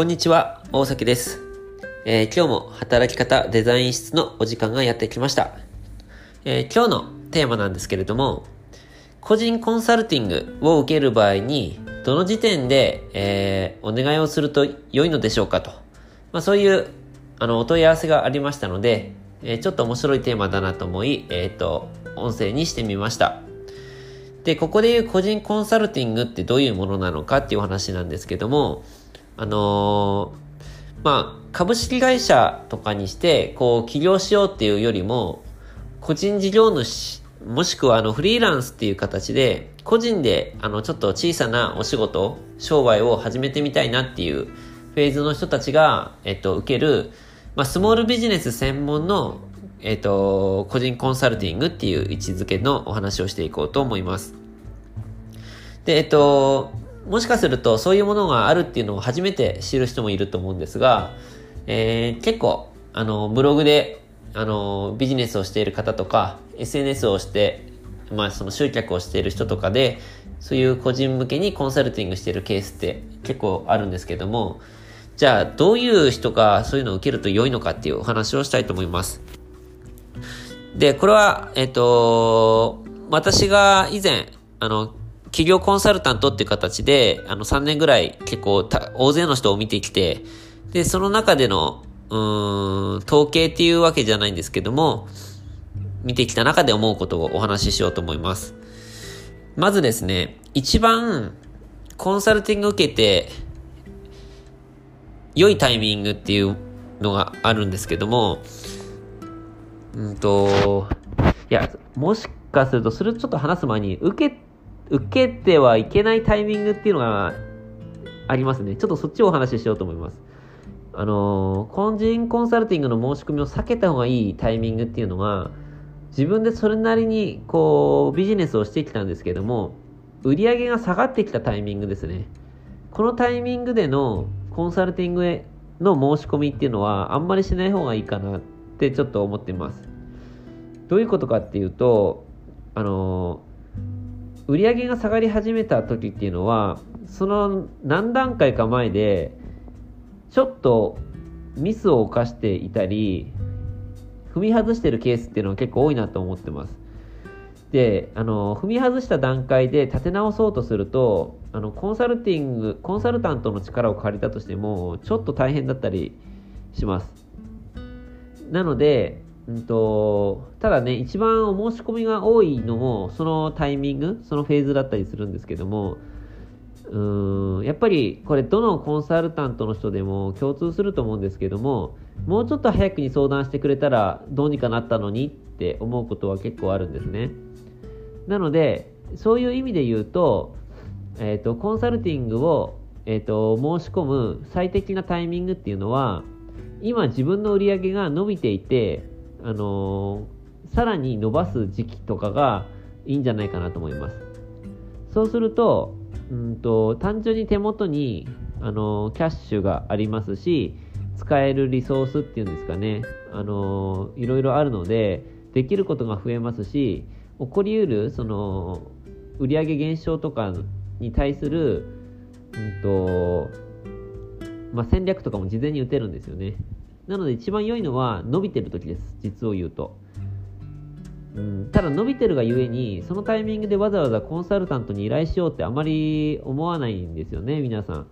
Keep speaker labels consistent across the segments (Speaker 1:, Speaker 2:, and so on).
Speaker 1: こんにちは、大崎です。えー今日も働き方デザイン室のお時間がやってきました。えー今日のテーマなんですけれども、個人コンサルティングを受ける場合に、どの時点で、えーお願いをすると良いのでしょうかと。まあそういう、あの、お問い合わせがありましたので、えーちょっと面白いテーマだなと思い、えっ、と、音声にしてみました。で、ここで言う個人コンサルティングってどういうものなのかっていうお話なんですけども、あのーまあ、株式会社とかにして、こう、起業しようっていうよりも、個人事業主、もしくはあの、フリーランスっていう形で、個人で、あの、ちょっと小さなお仕事、商売を始めてみたいなっていうフェーズの人たちが、えっと、受ける、まあ、スモールビジネス専門の、えっと、個人コンサルティングっていう位置づけのお話をしていこうと思います。で、えっと、もしかするとそういうものがあるっていうのを初めて知る人もいると思うんですが、えー結構、あの、ブログで、あの、ビジネスをしている方とか、SNS をして、まあ、その集客をしている人とかで、そういう個人向けにコンサルティングしているケースって結構あるんですけども、じゃあ、どういう人がそういうのを受けると良いのかっていうお話をしたいと思います。で、これは、えっと、私が以前、あの、企業コンサルタントっていう形で、あの、3年ぐらい結構大勢の人を見てきて、で、その中での、うーん、統計っていうわけじゃないんですけども、見てきた中で思うことをお話ししようと思います。まずですね、一番、コンサルティング受けて、良いタイミングっていうのがあるんですけども、うんと、いや、もしかすると、それちょっと話す前に、受け、受けてはいけないタイミングっていうのがありますね。ちょっとそっちをお話ししようと思います。あのー、個人コンサルティングの申し込みを避けた方がいいタイミングっていうのが、自分でそれなりに、こう、ビジネスをしてきたんですけども、売り上げが下がってきたタイミングですね。このタイミングでのコンサルティングへの申し込みっていうのは、あんまりしない方がいいかなってちょっと思ってます。どういうことかっていうと、あの、売り上げが下がり始めた時っていうのは、その何段階か前で、ちょっとミスを犯していたり、踏み外してるケースっていうのは結構多いなと思ってます。で、あの、踏み外した段階で立て直そうとすると、あの、コンサルティング、コンサルタントの力を借りたとしても、ちょっと大変だったりします。なので、うんと、ただね、一番お申し込みが多いのも、そのタイミング、そのフェーズだったりするんですけども、うん、やっぱりこれどのコンサルタントの人でも共通すると思うんですけども、もうちょっと早くに相談してくれたらどうにかなったのにって思うことは結構あるんですね。なので、そういう意味で言うと、えっ、と、コンサルティングを、えっ、と、申し込む最適なタイミングっていうのは、今自分の売り上げが伸びていて、あのーさらに伸ばす時期とかがいいんじゃないかなと思います。そうすると、うんと、単純に手元に、あのーキャッシュがありますし、使えるリソースっていうんですかね、あのーいろいろあるので、できることが増えますし、起こりうる、その、売上減少とかに対する、うんと、まあ、戦略とかも事前に打てるんですよね。なので一番良いのは伸びてる時です、実を言うと。うん、ただ伸びてるがゆえに、そのタイミングでわざわざコンサルタントに依頼しようってあまり思わないんですよね、皆さん。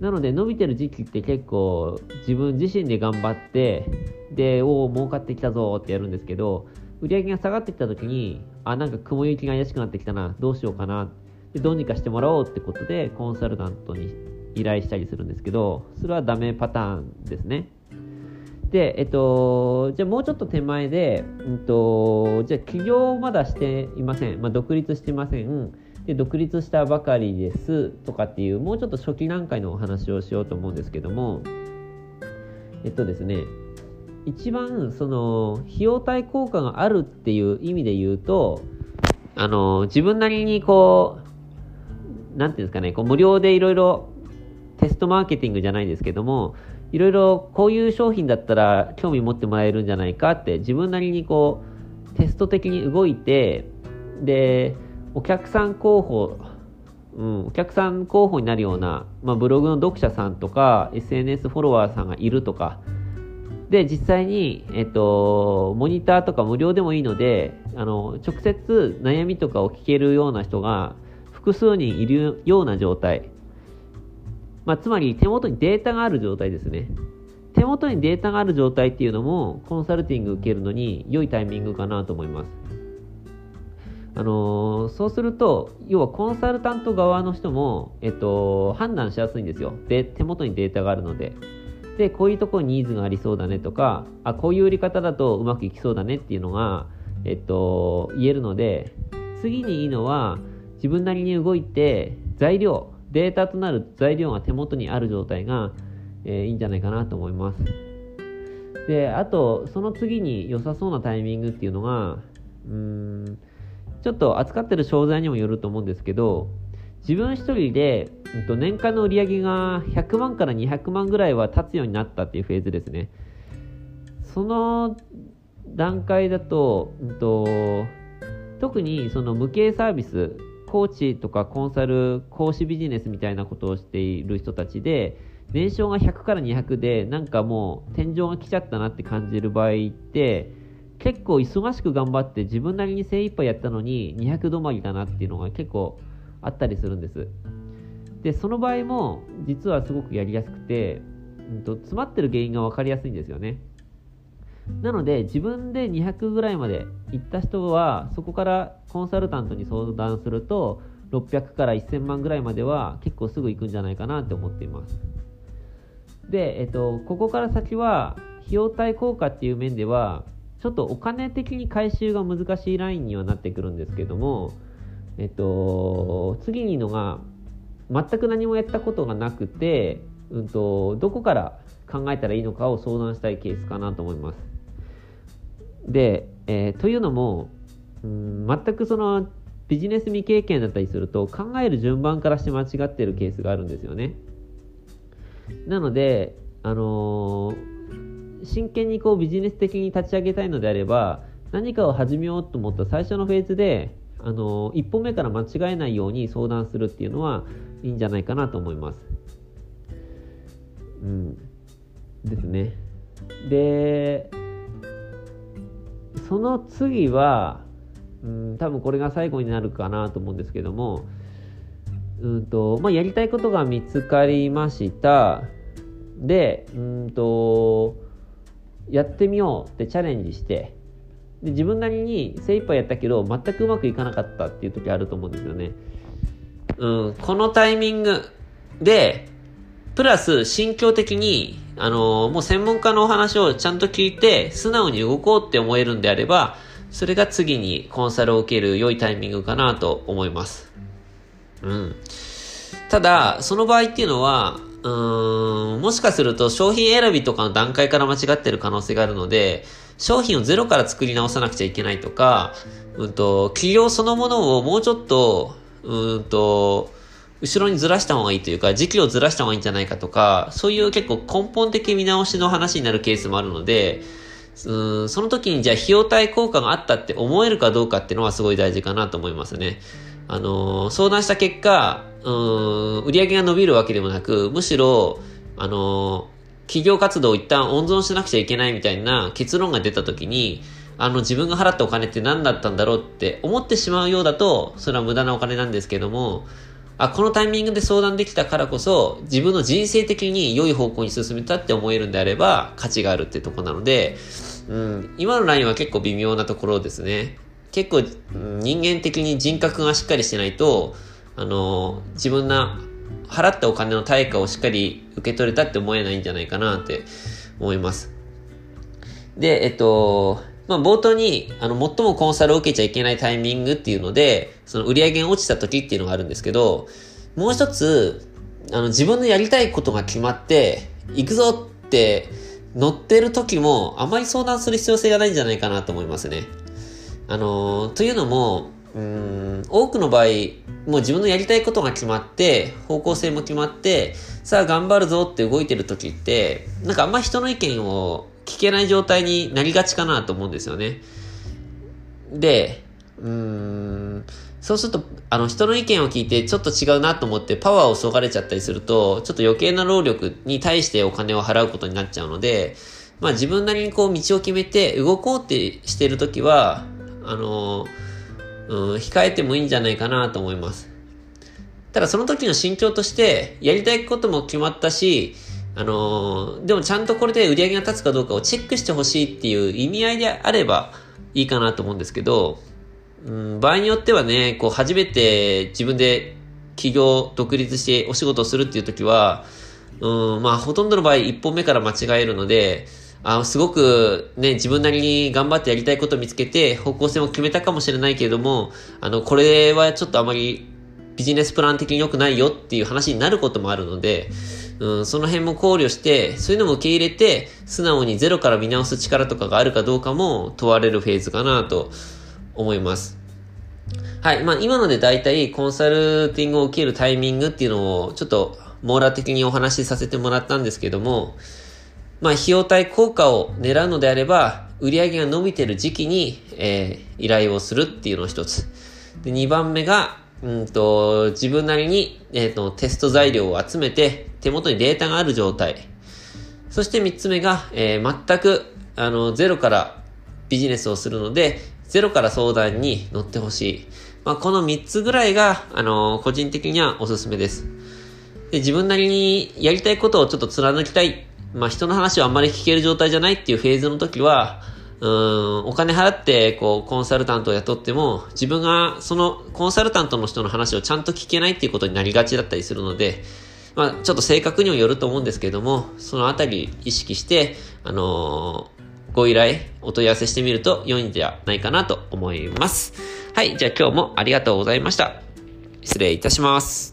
Speaker 1: なので伸びてる時期って結構自分自身で頑張って、で、おお、儲かってきたぞってやるんですけど、売り上げが下がってきた時に、あ、なんか雲行きが怪しくなってきたな、どうしようかな、でどうにかしてもらおうってことで、コンサルタントに依頼したりするんですけど、それはダメパターンですね。で、えっと、じゃあもうちょっと手前で、うんと、じゃあ起業まだしていません。まあ、独立してません。で、独立したばかりですとかっていう、もうちょっと初期段階のお話をしようと思うんですけども、えっとですね、一番その費用対効果があるっていう意味で言うと、あの、自分なりにこう、なんていうんですかね、こう無料でいろいろテストマーケティングじゃないですけども、いろいろこういう商品だったら興味持ってもらえるんじゃないかって自分なりにこうテスト的に動いて、で、お客さん候補うん、お客さん候補になるような、まあ、ブログの読者さんとか、SNS フォロワーさんがいるとか、で、実際に、えっと、モニターとか無料でもいいので、あの、直接悩みとかを聞けるような人が複数人いるような状態。まあ、つまり手元にデータがある状態ですね。手元にデータがある状態っていうのも、コンサルティング受けるのに良いタイミングかなと思います。あのー、そうすると、要はコンサルタント側の人も、えっと、判断しやすいんですよ。で、手元にデータがあるので。で、こういうところにニーズがありそうだねとか、あ、こういう売り方だとうまくいきそうだねっていうのが、えっと、言えるので、次にいいのは、自分なりに動いて、材料、データとなる材料が手元にある状態が、えー、いいんじゃないかなと思います。で、あと、その次に良さそうなタイミングっていうのが、うーん、ちょっと扱ってる商材にもよると思うんですけど、自分一人で、年間の売り上げが100万から200万ぐらいは立つようになったっていうフェーズですね。その段階だと、うんと、特にその無形サービス、コーチとかコンサル、講師ビジネスみたいなことをしている人たちで、年商が100から200で、なんかもう天井が来ちゃったなって感じる場合って、結構忙しく頑張って自分なりに精一杯やったのに200止まりだなっていうのが結構あったりするんです。で、その場合も実はすごくやりやすくて、うんと、詰まってる原因が分かりやすいんですよね。なので自分で200ぐらいまで行った人はそこからコンサルタントに相談すると600から1000万ぐらいまでは結構すぐ行くんじゃないかなって思っています。で、えっと、ここから先は費用対効果っていう面ではちょっとお金的に回収が難しいラインにはなってくるんですけども、えっと、次にのが、全く何もやったことがなくて、うんと、どこから考えたらいいのかを相談したいケースかなと思います。で、えー、というのも、うん、全くそのビジネス未経験だったりすると考える順番からして間違ってるケースがあるんですよね。なので、あのー真剣にこうビジネス的に立ち上げたいのであれば、何かを始めようと思った最初のフェーズで、あの、一歩目から間違えないように相談するっていうのはいいんじゃないかなと思います。うん。ですね。で、その次は、うん、多分これが最後になるかなと思うんですけども、うんと、まあ、やりたいことが見つかりました。で、うんと、やってみようってチャレンジしてで自分なりに精一杯やったけど全くうまくいかなかったっていう時あると思うんですよね。うん、このタイミングで、プラス心境的に、あの、もう専門家のお話をちゃんと聞いて、素直に動こうって思えるんであれば、それが次にコンサルを受ける良いタイミングかなと思います。うん。ただ、その場合っていうのは、うーん、もしかすると商品選びとかの段階から間違ってる可能性があるので、商品をゼロから作り直さなくちゃいけないとか、うんと、企業そのものをもうちょっと、うんと、後ろにずらした方がいいというか、時期をずらした方がいいんじゃないかとか、そういう結構根本的見直しの話になるケースもあるので、うんその時にじゃあ費用対効果があったって思えるかどうかっていうのはすごい大事かなと思いますね。あのー、相談した結果、うん、売り上げが伸びるわけでもなく、むしろ、あの、企業活動を一旦温存しなくちゃいけないみたいな結論が出た時に、あの自分が払ったお金って何だったんだろうって思ってしまうようだと、それは無駄なお金なんですけども、あ、このタイミングで相談できたからこそ、自分の人生的に良い方向に進めたって思えるんであれば、価値があるってとこなので、うん、今のラインは結構微妙なところですね。結構、人間的に人格がしっかりしてないと、あの、自分な、払ったお金の対価をしっかり受け取れたって思えないんじゃないかなって思います。で、えっと、まあ、冒頭に、あの、最もコンサルを受けちゃいけないタイミングっていうので、その売り上げが落ちた時っていうのがあるんですけど、もう一つ、あの、自分のやりたいことが決まって、行くぞって乗ってる時も、あまり相談する必要性がないんじゃないかなと思いますね。あの、というのも、うん、多くの場合、もう自分のやりたいことが決まって、方向性も決まって、さあ頑張るぞって動いてる時って、なんかあんま人の意見を聞けない状態になりがちかなと思うんですよね。で、うーん、そうすると、あの、人の意見を聞いてちょっと違うなと思ってパワーをそがれちゃったりすると、ちょっと余計な労力に対してお金を払うことになっちゃうので、まあ自分なりにこう道を決めて動こうってしてるときは、あの、うん、控えてもいいんじゃないかなと思います。ただその時の心境として、やりたいことも決まったし、あのー、でもちゃんとこれで売り上げが立つかどうかをチェックしてほしいっていう意味合いであればいいかなと思うんですけど、うん、場合によってはね、こう初めて自分で起業、独立してお仕事をするっていう時は、うん、まあほとんどの場合一本目から間違えるので、あすごくね、自分なりに頑張ってやりたいことを見つけて方向性を決めたかもしれないけれども、あの、これはちょっとあまりビジネスプラン的に良くないよっていう話になることもあるので、うん、うんその辺も考慮して、そういうのも受け入れて、素直にゼロから見直す力とかがあるかどうかも問われるフェーズかなと思います。はい。まあ、今ので大体コンサルティングを受けるタイミングっていうのをちょっと網羅的にお話しさせてもらったんですけども、まあ、費用対効果を狙うのであれば、売上が伸びてる時期に、えー、依頼をするっていうのを一つ。で、2番目が、うんと、自分なりに、えっ、ー、と、テスト材料を集めて、手元にデータがある状態。そして3つ目が、えー、全く、あの、ゼロからビジネスをするので、ゼロから相談に乗ってほしい。まあ、この3つぐらいが、あの、個人的にはおすすめです。で、自分なりにやりたいことをちょっと貫きたい。まあ、人の話をあんまり聞ける状態じゃないっていうフェーズの時は、うん、お金払って、こう、コンサルタントを雇っても、自分が、その、コンサルタントの人の話をちゃんと聞けないっていうことになりがちだったりするので、まあ、ちょっと性格にもよると思うんですけども、そのあたり意識して、あのー、ご依頼、お問い合わせしてみると良いんじゃないかなと思います。はい、じゃあ今日もありがとうございました。失礼いたします。